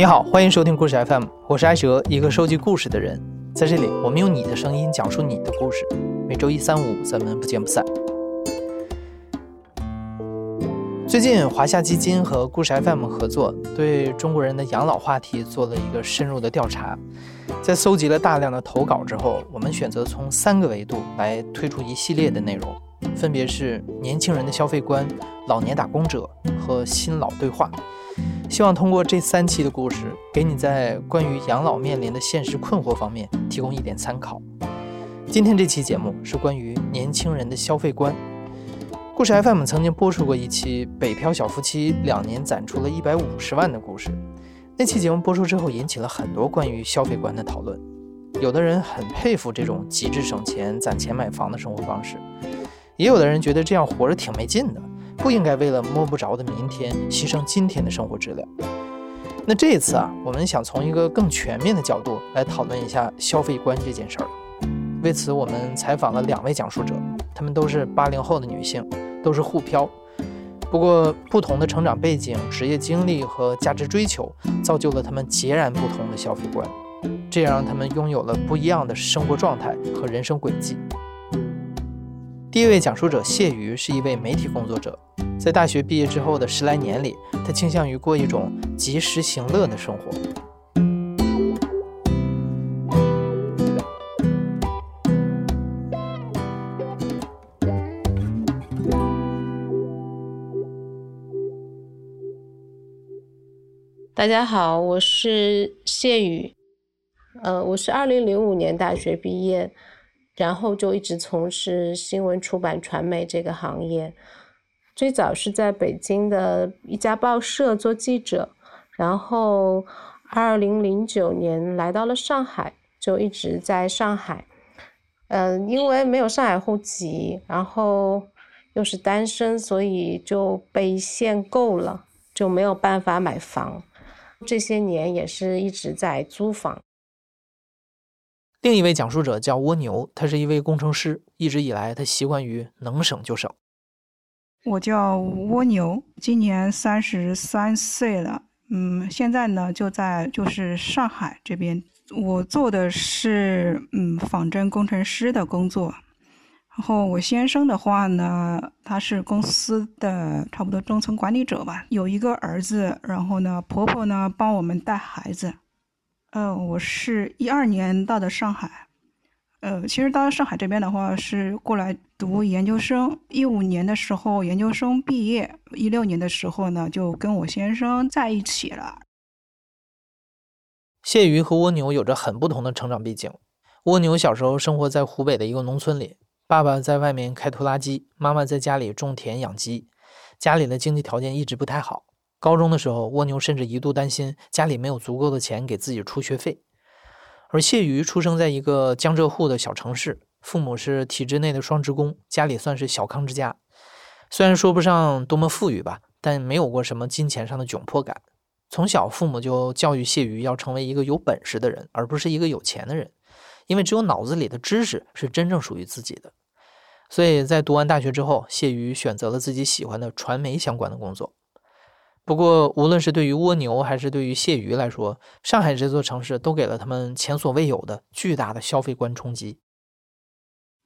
你好，欢迎收听故事 FM，我是艾哲，一个收集故事的人。在这里，我们用你的声音讲述你的故事。每周一、三、五，咱们不见不散。最近，华夏基金和故事 FM 合作，对中国人的养老话题做了一个深入的调查。在搜集了大量的投稿之后，我们选择从三个维度来推出一系列的内容，分别是年轻人的消费观、老年打工者和新老对话。希望通过这三期的故事，给你在关于养老面临的现实困惑方面提供一点参考。今天这期节目是关于年轻人的消费观。故事 FM 曾经播出过一期北漂小夫妻两年攒出了一百五十万的故事。那期节目播出之后，引起了很多关于消费观的讨论。有的人很佩服这种极致省钱、攒钱买房的生活方式，也有的人觉得这样活着挺没劲的。不应该为了摸不着的明天牺牲今天的生活质量。那这一次啊，我们想从一个更全面的角度来讨论一下消费观这件事儿。为此，我们采访了两位讲述者，她们都是八零后的女性，都是沪漂。不过，不同的成长背景、职业经历和价值追求，造就了她们截然不同的消费观，这也让她们拥有了不一样的生活状态和人生轨迹。第一位讲述者谢瑜是一位媒体工作者，在大学毕业之后的十来年里，他倾向于过一种及时行乐的生活。大家好，我是谢宇，呃，我是二零零五年大学毕业。然后就一直从事新闻出版传媒这个行业，最早是在北京的一家报社做记者，然后二零零九年来到了上海，就一直在上海。嗯，因为没有上海户籍，然后又是单身，所以就被限购了，就没有办法买房。这些年也是一直在租房。另一位讲述者叫蜗牛，他是一位工程师，一直以来他习惯于能省就省。我叫蜗牛，今年三十三岁了，嗯，现在呢就在就是上海这边，我做的是嗯仿真工程师的工作。然后我先生的话呢，他是公司的差不多中层管理者吧，有一个儿子，然后呢婆婆呢帮我们带孩子。呃，我是一二年到的上海，呃，其实到上海这边的话是过来读研究生。一五年的时候研究生毕业，一六年的时候呢就跟我先生在一起了。谢鱼和蜗牛有着很不同的成长背景。蜗牛小时候生活在湖北的一个农村里，爸爸在外面开拖拉机，妈妈在家里种田养鸡，家里的经济条件一直不太好。高中的时候，蜗牛甚至一度担心家里没有足够的钱给自己出学费。而谢瑜出生在一个江浙沪的小城市，父母是体制内的双职工，家里算是小康之家。虽然说不上多么富裕吧，但没有过什么金钱上的窘迫感。从小，父母就教育谢瑜要成为一个有本事的人，而不是一个有钱的人，因为只有脑子里的知识是真正属于自己的。所以在读完大学之后，谢瑜选择了自己喜欢的传媒相关的工作。不过，无论是对于蜗牛还是对于蟹鱼来说，上海这座城市都给了他们前所未有的巨大的消费观冲击。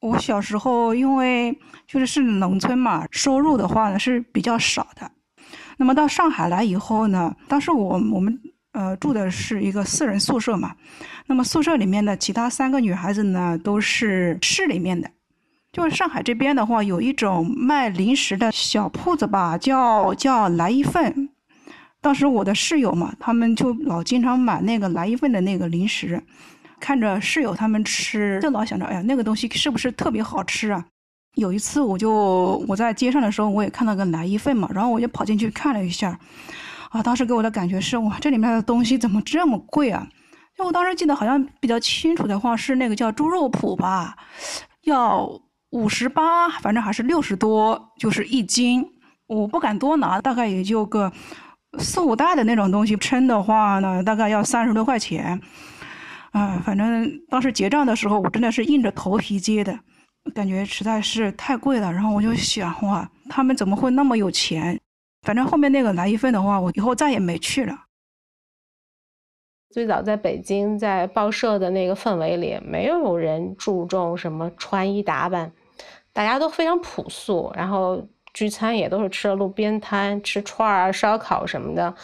我小时候因为就是是农村嘛，收入的话呢是比较少的。那么到上海来以后呢，当时我我们呃住的是一个四人宿舍嘛，那么宿舍里面的其他三个女孩子呢都是市里面的。就是上海这边的话，有一种卖零食的小铺子吧，叫叫来一份。当时我的室友嘛，他们就老经常买那个来一份的那个零食，看着室友他们吃，就老想着，哎呀，那个东西是不是特别好吃啊？有一次，我就我在街上的时候，我也看到个来一份嘛，然后我就跑进去看了一下，啊，当时给我的感觉是，哇，这里面的东西怎么这么贵啊？就我当时记得好像比较清楚的话，是那个叫猪肉脯吧，要五十八，反正还是六十多，就是一斤，我不敢多拿，大概也就个。四五袋的那种东西称的话呢，大概要三十多块钱，啊，反正当时结账的时候，我真的是硬着头皮结的，感觉实在是太贵了。然后我就想，哇，他们怎么会那么有钱？反正后面那个来一份的话，我以后再也没去了。最早在北京，在报社的那个氛围里，没有人注重什么穿衣打扮，大家都非常朴素，然后聚餐也都是吃了路边摊，吃串儿、烧烤什么的。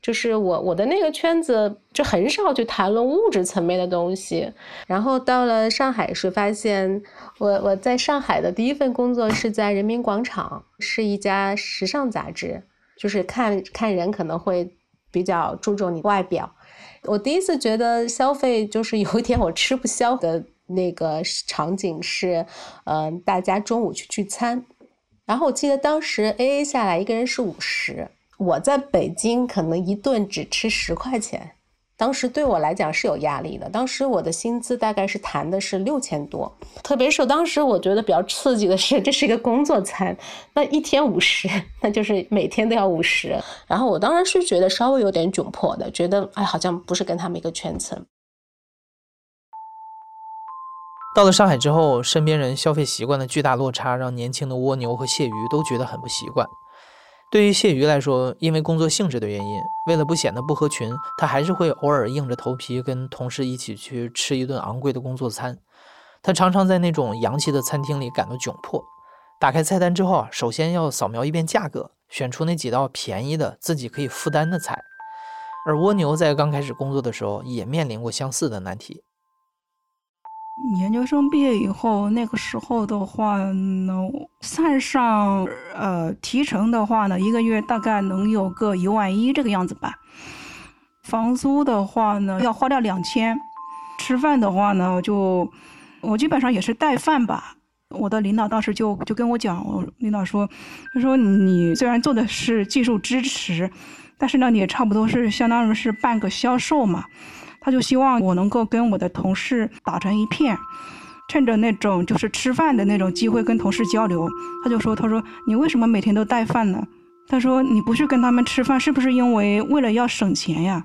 就是我我的那个圈子就很少去谈论物质层面的东西。然后到了上海时，发现我我在上海的第一份工作是在人民广场，是一家时尚杂志，就是看看人可能会比较注重你外表。我第一次觉得消费就是有一点我吃不消的那个场景是，嗯，大家中午去聚餐，然后我记得当时 A A 下来一个人是五十，我在北京可能一顿只吃十块钱。当时对我来讲是有压力的。当时我的薪资大概是谈的是六千多，特别是当时我觉得比较刺激的是，这是一个工作餐，那一天五十，那就是每天都要五十。然后我当然是觉得稍微有点窘迫的，觉得哎，好像不是跟他们一个圈层。到了上海之后，身边人消费习惯的巨大落差，让年轻的蜗牛和谢鱼都觉得很不习惯。对于谢鱼来说，因为工作性质的原因，为了不显得不合群，他还是会偶尔硬着头皮跟同事一起去吃一顿昂贵的工作餐。他常常在那种洋气的餐厅里感到窘迫。打开菜单之后啊，首先要扫描一遍价格，选出那几道便宜的、自己可以负担的菜。而蜗牛在刚开始工作的时候，也面临过相似的难题。研究生毕业以后，那个时候的话呢，算上呃提成的话呢，一个月大概能有个一万一这个样子吧。房租的话呢，要花掉两千。吃饭的话呢，就我基本上也是带饭吧。我的领导当时就就跟我讲，我领导说，他说你虽然做的是技术支持，但是呢，你也差不多是相当于是半个销售嘛。他就希望我能够跟我的同事打成一片，趁着那种就是吃饭的那种机会跟同事交流。他就说：“他说你为什么每天都带饭呢？”他说：“你不去跟他们吃饭，是不是因为为了要省钱呀？”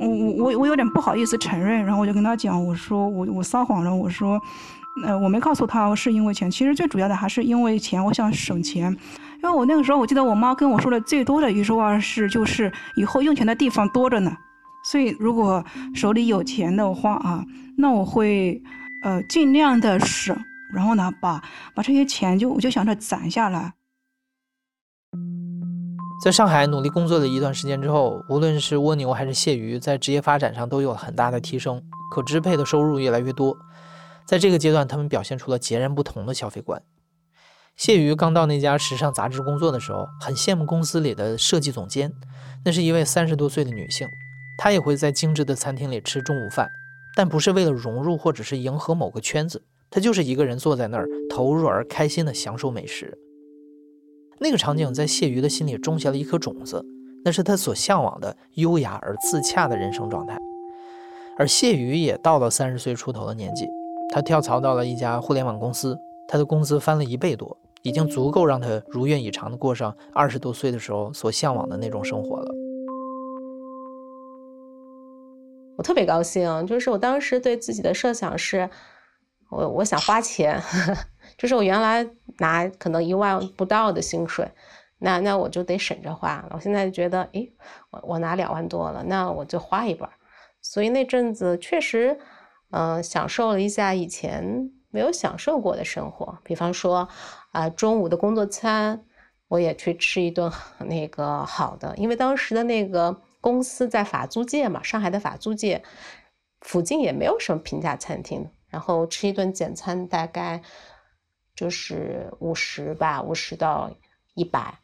我我我我有点不好意思承认，然后我就跟他讲：“我说我我撒谎了，我说，呃，我没告诉他是因为钱，其实最主要的还是因为钱，我想省钱。因为我那个时候我记得我妈跟我说的最多的一句话是，就是以后用钱的地方多着呢。”所以，如果手里有钱的话啊，那我会呃尽量的省，然后呢，把把这些钱就我就想着攒下来。在上海努力工作了一段时间之后，无论是蜗牛还是蟹鱼，在职业发展上都有很大的提升，可支配的收入越来越多。在这个阶段，他们表现出了截然不同的消费观。谢鱼刚到那家时尚杂志工作的时候，很羡慕公司里的设计总监，那是一位三十多岁的女性。他也会在精致的餐厅里吃中午饭，但不是为了融入或者是迎合某个圈子，他就是一个人坐在那儿，投入而开心地享受美食。那个场景在谢鱼的心里种下了一颗种子，那是他所向往的优雅而自洽的人生状态。而谢鱼也到了三十岁出头的年纪，他跳槽到了一家互联网公司，他的工资翻了一倍多，已经足够让他如愿以偿地过上二十多岁的时候所向往的那种生活了。特别高兴，就是我当时对自己的设想是，我我想花钱，就是我原来拿可能一万不到的薪水，那那我就得省着花。我现在觉得，诶，我我拿两万多了，那我就花一半。所以那阵子确实，嗯，享受了一下以前没有享受过的生活，比方说，啊，中午的工作餐，我也去吃一顿 那个好的，因为当时的那个。公司在法租界嘛，上海的法租界附近也没有什么平价餐厅，然后吃一顿简餐大概就是五十吧，五十到一百。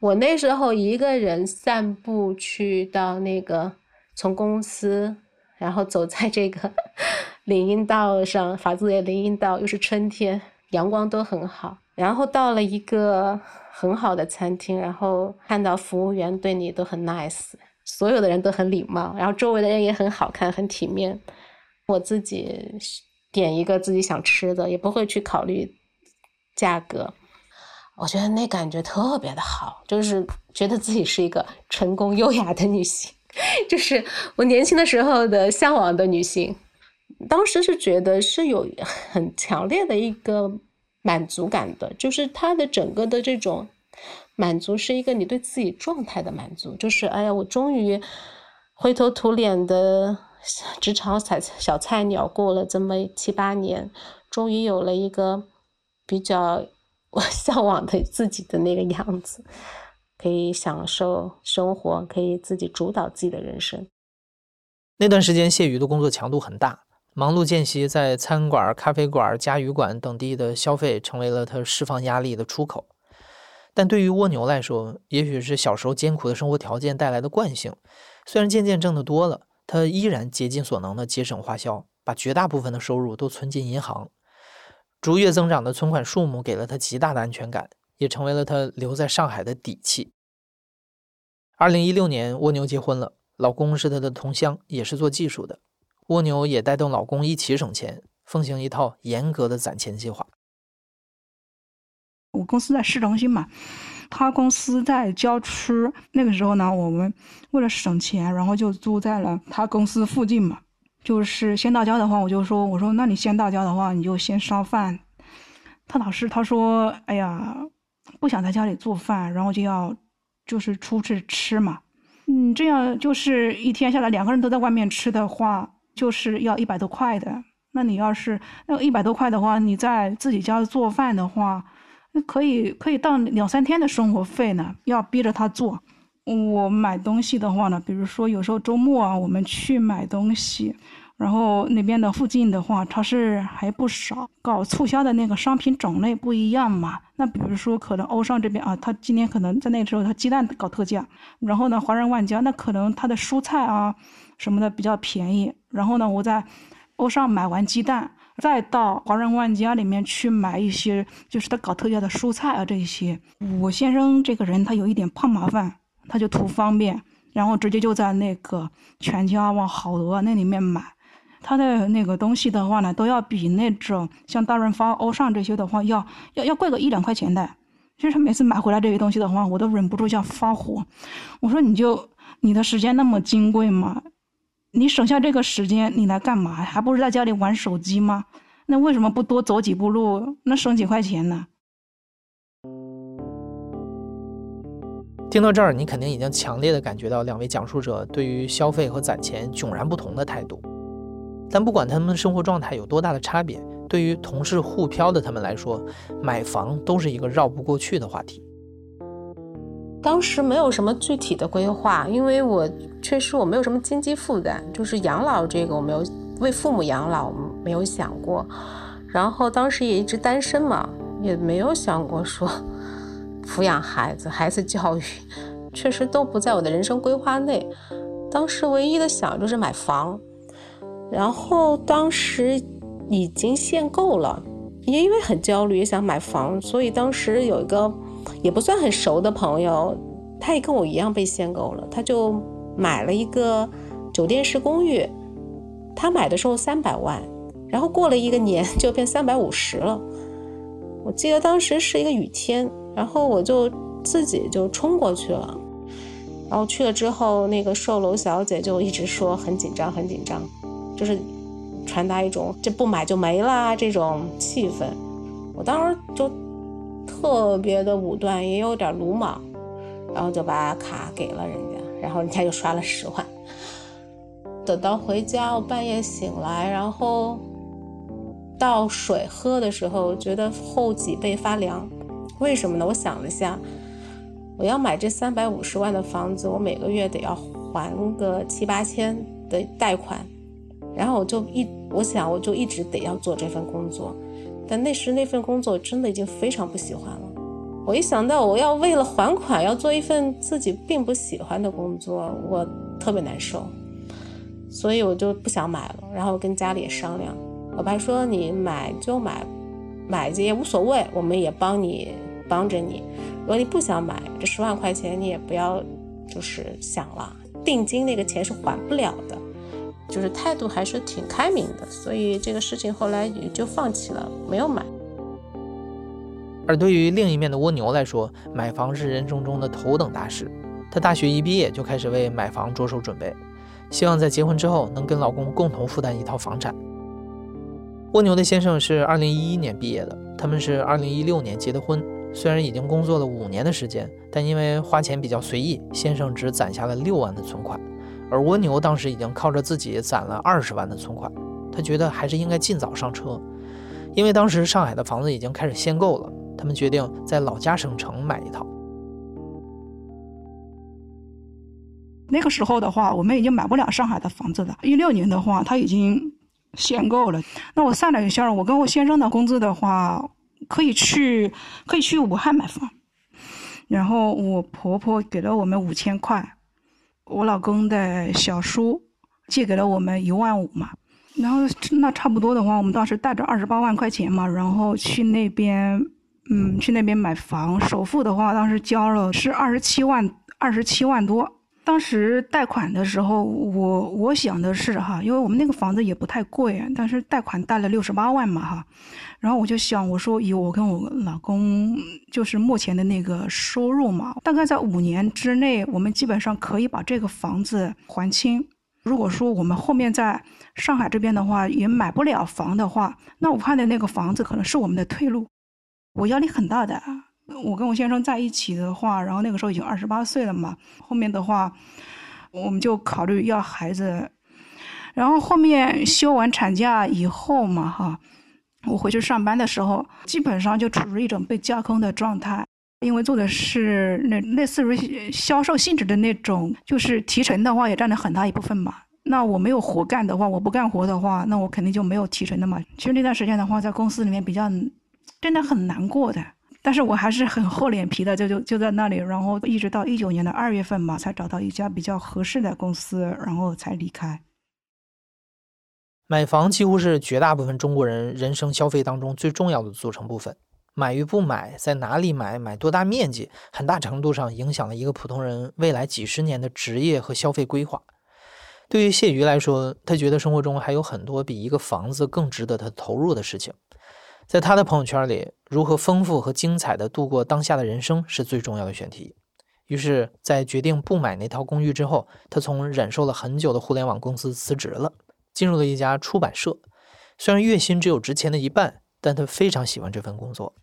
我那时候一个人散步去到那个从公司，然后走在这个 林荫道上，法租界林荫道又是春天，阳光都很好，然后到了一个很好的餐厅，然后看到服务员对你都很 nice。所有的人都很礼貌，然后周围的人也很好看、很体面。我自己点一个自己想吃的，也不会去考虑价格。我觉得那感觉特别的好，就是觉得自己是一个成功、优雅的女性，就是我年轻的时候的向往的女性。当时是觉得是有很强烈的一个满足感的，就是她的整个的这种。满足是一个你对自己状态的满足，就是哎呀，我终于灰头土脸的职场小小菜鸟，过了这么七八年，终于有了一个比较我 向往的自己的那个样子，可以享受生活，可以自己主导自己的人生。那段时间，谢宇的工作强度很大，忙碌间隙，在餐馆、咖啡馆、家鱼馆等地的消费，成为了他释放压力的出口。但对于蜗牛来说，也许是小时候艰苦的生活条件带来的惯性。虽然渐渐挣得多了，他依然竭尽所能的节省花销，把绝大部分的收入都存进银行。逐月增长的存款数目给了他极大的安全感，也成为了他留在上海的底气。二零一六年，蜗牛结婚了，老公是他的同乡，也是做技术的。蜗牛也带动老公一起省钱，奉行一套严格的攒钱计划。我公司在市中心嘛，他公司在郊区。那个时候呢，我们为了省钱，然后就租在了他公司附近嘛。就是先到家的话，我就说：“我说，那你先到家的话，你就先烧饭。”他老是他说：“哎呀，不想在家里做饭，然后就要就是出去吃嘛。”嗯，这样就是一天下来两个人都在外面吃的话，就是要一百多块的。那你要是那一百多块的话，你在自己家做饭的话。可以可以到两三天的生活费呢，要逼着他做。我买东西的话呢，比如说有时候周末啊，我们去买东西，然后那边的附近的话，超市还不少，搞促销的那个商品种类不一样嘛。那比如说可能欧尚这边啊，他今年可能在那个时候他鸡蛋搞特价，然后呢华润万家那可能他的蔬菜啊什么的比较便宜，然后呢我在欧尚买完鸡蛋。再到华润万家里面去买一些，就是他搞特价的蔬菜啊，这些。我先生这个人他有一点怕麻烦，他就图方便，然后直接就在那个全家哇、好鹅那里面买。他的那个东西的话呢，都要比那种像大润发、欧尚这些的话要要要贵个一两块钱的。其实每次买回来这些东西的话，我都忍不住要发火。我说你就你的时间那么金贵吗？你省下这个时间，你来干嘛？还不是在家里玩手机吗？那为什么不多走几步路？那省几块钱呢？听到这儿，你肯定已经强烈的感觉到两位讲述者对于消费和攒钱迥然不同的态度。但不管他们的生活状态有多大的差别，对于同是沪漂的他们来说，买房都是一个绕不过去的话题。当时没有什么具体的规划，因为我确实我没有什么经济负担，就是养老这个我没有为父母养老没有想过，然后当时也一直单身嘛，也没有想过说 抚养孩子、孩子教育，确实都不在我的人生规划内。当时唯一的想就是买房，然后当时已经限购了，也因为很焦虑，也想买房，所以当时有一个。也不算很熟的朋友，他也跟我一样被限购了，他就买了一个酒店式公寓。他买的时候三百万，然后过了一个年就变三百五十了。我记得当时是一个雨天，然后我就自己就冲过去了。然后去了之后，那个售楼小姐就一直说很紧张，很紧张，就是传达一种这不买就没啦这种气氛。我当时就。特别的武断，也有点鲁莽，然后就把卡给了人家，然后人家就刷了十万。等到回家，我半夜醒来，然后倒水喝的时候，觉得后脊背发凉。为什么呢？我想了下，我要买这三百五十万的房子，我每个月得要还个七八千的贷款，然后我就一，我想我就一直得要做这份工作。但那时那份工作真的已经非常不喜欢了。我一想到我要为了还款要做一份自己并不喜欢的工作，我特别难受，所以我就不想买了。然后跟家里也商量，我爸说你买就买，买也无所谓，我们也帮你帮着你。如果你不想买这十万块钱，你也不要就是想了，定金那个钱是还不了的。就是态度还是挺开明的，所以这个事情后来也就放弃了，没有买。而对于另一面的蜗牛来说，买房是人生中的头等大事。她大学一毕业就开始为买房着手准备，希望在结婚之后能跟老公共同负担一套房产。蜗牛的先生是二零一一年毕业的，他们是二零一六年结的婚。虽然已经工作了五年的时间，但因为花钱比较随意，先生只攒下了六万的存款。而蜗牛当时已经靠着自己攒了二十万的存款，他觉得还是应该尽早上车，因为当时上海的房子已经开始限购了。他们决定在老家省城买一套。那个时候的话，我们已经买不了上海的房子了。一六年的话，他已经限购了。那我算了一下，我跟我先生的工资的话，可以去可以去武汉买房。然后我婆婆给了我们五千块，我老公的小叔借给了我们一万五嘛。然后那差不多的话，我们当时带着二十八万块钱嘛，然后去那边，嗯，去那边买房。首付的话，当时交了是二十七万，二十七万多。当时贷款的时候，我我想的是哈，因为我们那个房子也不太贵，但是贷款贷了六十八万嘛哈，然后我就想，我说以我跟我老公就是目前的那个收入嘛，大概在五年之内，我们基本上可以把这个房子还清。如果说我们后面在上海这边的话也买不了房的话，那武汉的那个房子可能是我们的退路，我压力很大的。我跟我先生在一起的话，然后那个时候已经二十八岁了嘛。后面的话，我们就考虑要孩子。然后后面休完产假以后嘛，哈，我回去上班的时候，基本上就处于一种被架空的状态，因为做的是那类似于销售性质的那种，就是提成的话也占了很大一部分嘛。那我没有活干的话，我不干活的话，那我肯定就没有提成的嘛。其实那段时间的话，在公司里面比较真的很难过的。但是我还是很厚脸皮的，就就就在那里，然后一直到一九年的二月份嘛，才找到一家比较合适的公司，然后才离开。买房几乎是绝大部分中国人人生消费当中最重要的组成部分。买与不买，在哪里买，买多大面积，很大程度上影响了一个普通人未来几十年的职业和消费规划。对于谢瑜来说，他觉得生活中还有很多比一个房子更值得他投入的事情。在他的朋友圈里，如何丰富和精彩的度过当下的人生是最重要的选题。于是，在决定不买那套公寓之后，他从忍受了很久的互联网公司辞职了，进入了一家出版社。虽然月薪只有之前的一半，但他非常喜欢这份工作。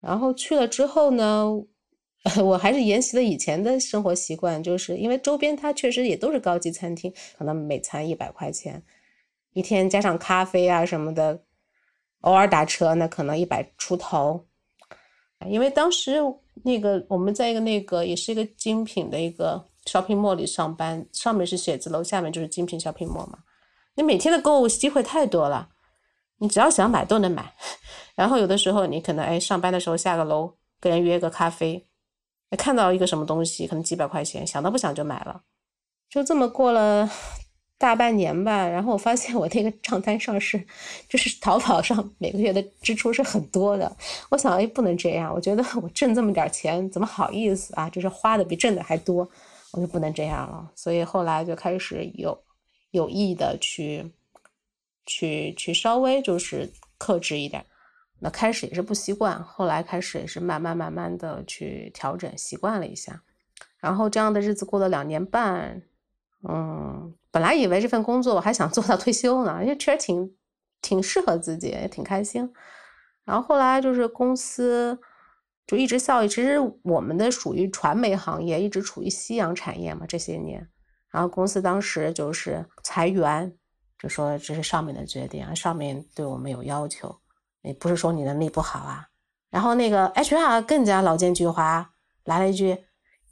然后去了之后呢，我还是沿袭了以前的生活习惯，就是因为周边它确实也都是高级餐厅，可能每餐一百块钱，一天加上咖啡啊什么的。偶尔打车，那可能一百出头，因为当时那个我们在一个那个也是一个精品的一个 shopping mall 里上班，上面是写字楼，下面就是精品 shopping mall 嘛。你每天的购物机会太多了，你只要想买都能买。然后有的时候你可能哎上班的时候下个楼跟人约个咖啡，看到一个什么东西可能几百块钱，想都不想就买了，就这么过了。大半年吧，然后我发现我那个账单上是，就是淘宝上每个月的支出是很多的。我想，哎，不能这样。我觉得我挣这么点钱，怎么好意思啊？就是花的比挣的还多，我就不能这样了。所以后来就开始有有意的去去去稍微就是克制一点。那开始也是不习惯，后来开始也是慢慢慢慢的去调整，习惯了一下。然后这样的日子过了两年半，嗯。本来以为这份工作我还想做到退休呢，因为确实挺挺适合自己，也挺开心。然后后来就是公司就一直效益，其实我们的属于传媒行业，一直处于夕阳产业嘛这些年。然后公司当时就是裁员，就说这是上面的决定，上面对我们有要求，也不是说你能力不好啊。然后那个 HR 更加老奸巨猾，来了一句：“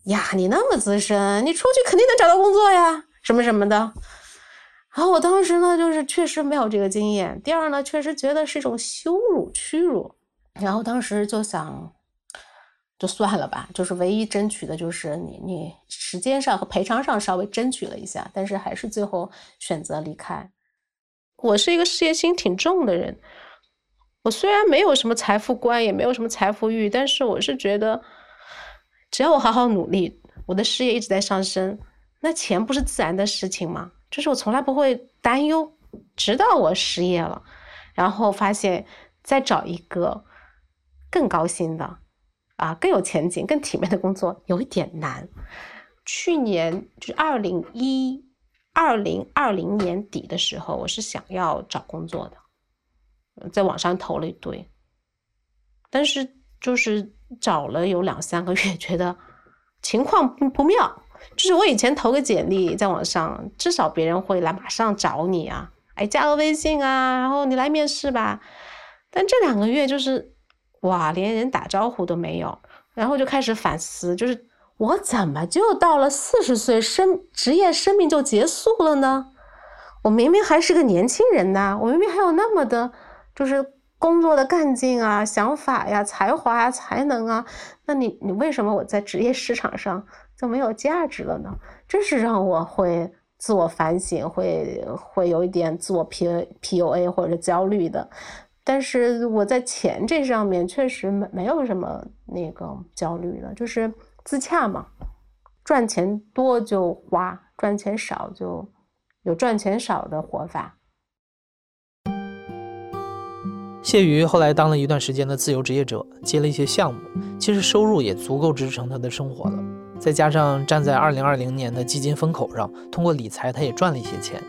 呀，你那么资深，你出去肯定能找到工作呀。”什么什么的，然后我当时呢，就是确实没有这个经验。第二呢，确实觉得是一种羞辱、屈辱。然后当时就想，就算了吧。就是唯一争取的就是你，你时间上和赔偿上稍微争取了一下，但是还是最后选择离开。我是一个事业心挺重的人，我虽然没有什么财富观，也没有什么财富欲，但是我是觉得，只要我好好努力，我的事业一直在上升。那钱不是自然的事情吗？就是我从来不会担忧，直到我失业了，然后发现再找一个更高薪的，啊，更有前景、更体面的工作有一点难。去年就是二零一二零二零年底的时候，我是想要找工作的，在网上投了一堆，但是就是找了有两三个月，觉得情况不不妙。就是我以前投个简历在网上，至少别人会来马上找你啊，哎，加个微信啊，然后你来面试吧。但这两个月就是哇，连人打招呼都没有，然后就开始反思，就是我怎么就到了四十岁生职业生命就结束了呢？我明明还是个年轻人呐，我明明还有那么的，就是工作的干劲啊、想法呀、才华啊、才能啊，那你你为什么我在职业市场上就没有价值了呢？这是让我会自我反省，会会有一点自我 P P U A 或者焦虑的。但是我在钱这上面确实没没有什么那个焦虑了，就是自洽嘛，赚钱多就花，赚钱少就。有赚钱少的活法。谢瑜后来当了一段时间的自由职业者，接了一些项目，其实收入也足够支撑他的生活了。再加上站在二零二零年的基金风口上，通过理财他也赚了一些钱。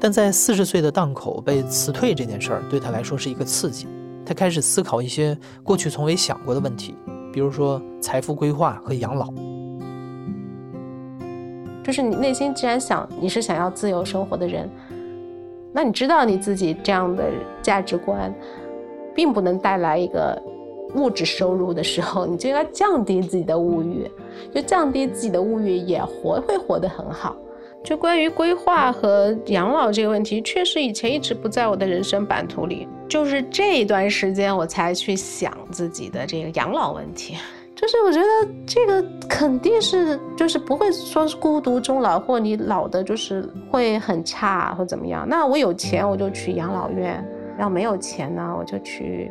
但在四十岁的档口被辞退这件事儿，对他来说是一个刺激。他开始思考一些过去从未想过的问题，比如说财富规划和养老。就是你内心既然想你是想要自由生活的人，那你知道你自己这样的价值观，并不能带来一个物质收入的时候，你就应该降低自己的物欲，就降低自己的物欲，也活会活得很好。就关于规划和养老这个问题，确实以前一直不在我的人生版图里，就是这一段时间我才去想自己的这个养老问题。就是我觉得这个肯定是，就是不会说是孤独终老，或你老的就是会很差或怎么样。那我有钱我就去养老院，要没有钱呢我就去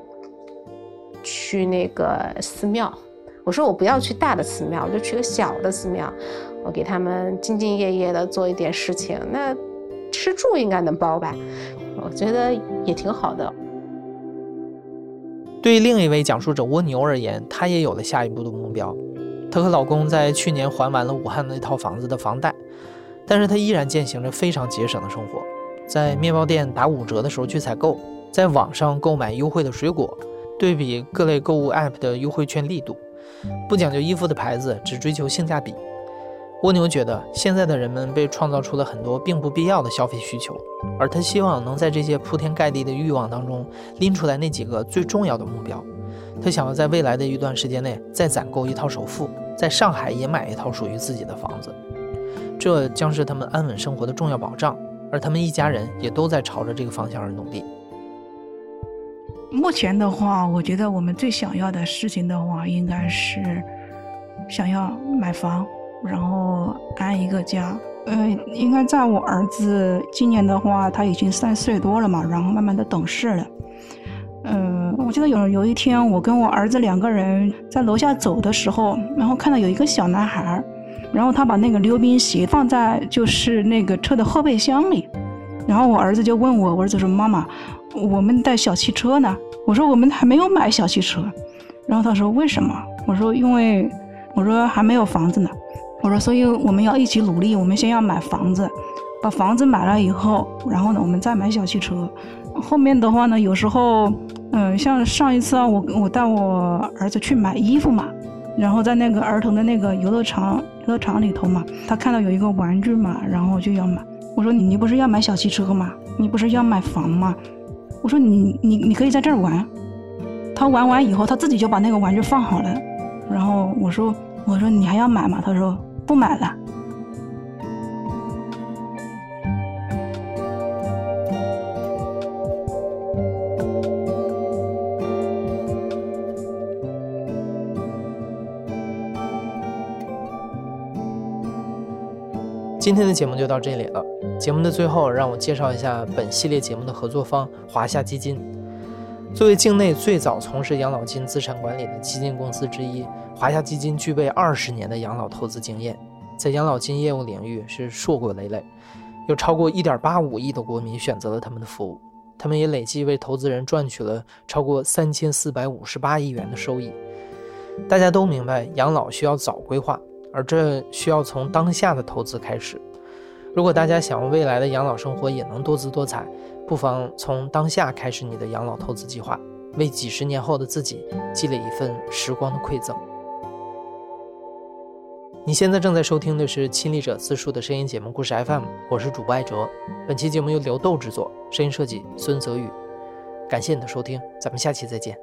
去那个寺庙。我说我不要去大的寺庙，我就去个小的寺庙，我给他们兢兢业业的做一点事情。那吃住应该能包吧？我觉得也挺好的。对另一位讲述者蜗牛而言，她也有了下一步的目标。她和老公在去年还完了武汉那套房子的房贷，但是她依然践行着非常节省的生活，在面包店打五折的时候去采购，在网上购买优惠的水果，对比各类购物 App 的优惠券力度，不讲究衣服的牌子，只追求性价比。蜗牛觉得现在的人们被创造出了很多并不必要的消费需求，而他希望能在这些铺天盖地的欲望当中拎出来那几个最重要的目标。他想要在未来的一段时间内再攒够一套首付，在上海也买一套属于自己的房子，这将是他们安稳生活的重要保障。而他们一家人也都在朝着这个方向而努力。目前的话，我觉得我们最想要的事情的话，应该是想要买房。然后安一个家，呃，应该在我儿子今年的话，他已经三岁多了嘛，然后慢慢的懂事了。嗯，我记得有有一天，我跟我儿子两个人在楼下走的时候，然后看到有一个小男孩，然后他把那个溜冰鞋放在就是那个车的后备箱里，然后我儿子就问我，我儿子说：“妈妈，我们的小汽车呢？”我说：“我们还没有买小汽车。”然后他说：“为什么？”我说：“因为我说还没有房子呢。”我说，所以我们要一起努力。我们先要买房子，把房子买了以后，然后呢，我们再买小汽车。后面的话呢，有时候，嗯，像上一次啊，我我带我儿子去买衣服嘛，然后在那个儿童的那个游乐场游乐场里头嘛，他看到有一个玩具嘛，然后就要买。我说你你不是要买小汽车吗？你不是要买房吗？我说你你你可以在这儿玩。他玩完以后，他自己就把那个玩具放好了。然后我说我说你还要买吗？他说。不买了。今天的节目就到这里了。节目的最后，让我介绍一下本系列节目的合作方华夏基金。作为境内最早从事养老金资产管理的基金公司之一。华夏基金具备二十年的养老投资经验，在养老金业务领域是硕果累累，有超过一点八五亿的国民选择了他们的服务，他们也累计为投资人赚取了超过三千四百五十八亿元的收益。大家都明白，养老需要早规划，而这需要从当下的投资开始。如果大家想要未来的养老生活也能多姿多彩，不妨从当下开始你的养老投资计划，为几十年后的自己积累一份时光的馈赠。你现在正在收听的是亲历者自述的声音节目故事 FM，我是主播艾哲。本期节目由刘豆制作，声音设计孙泽宇。感谢你的收听，咱们下期再见。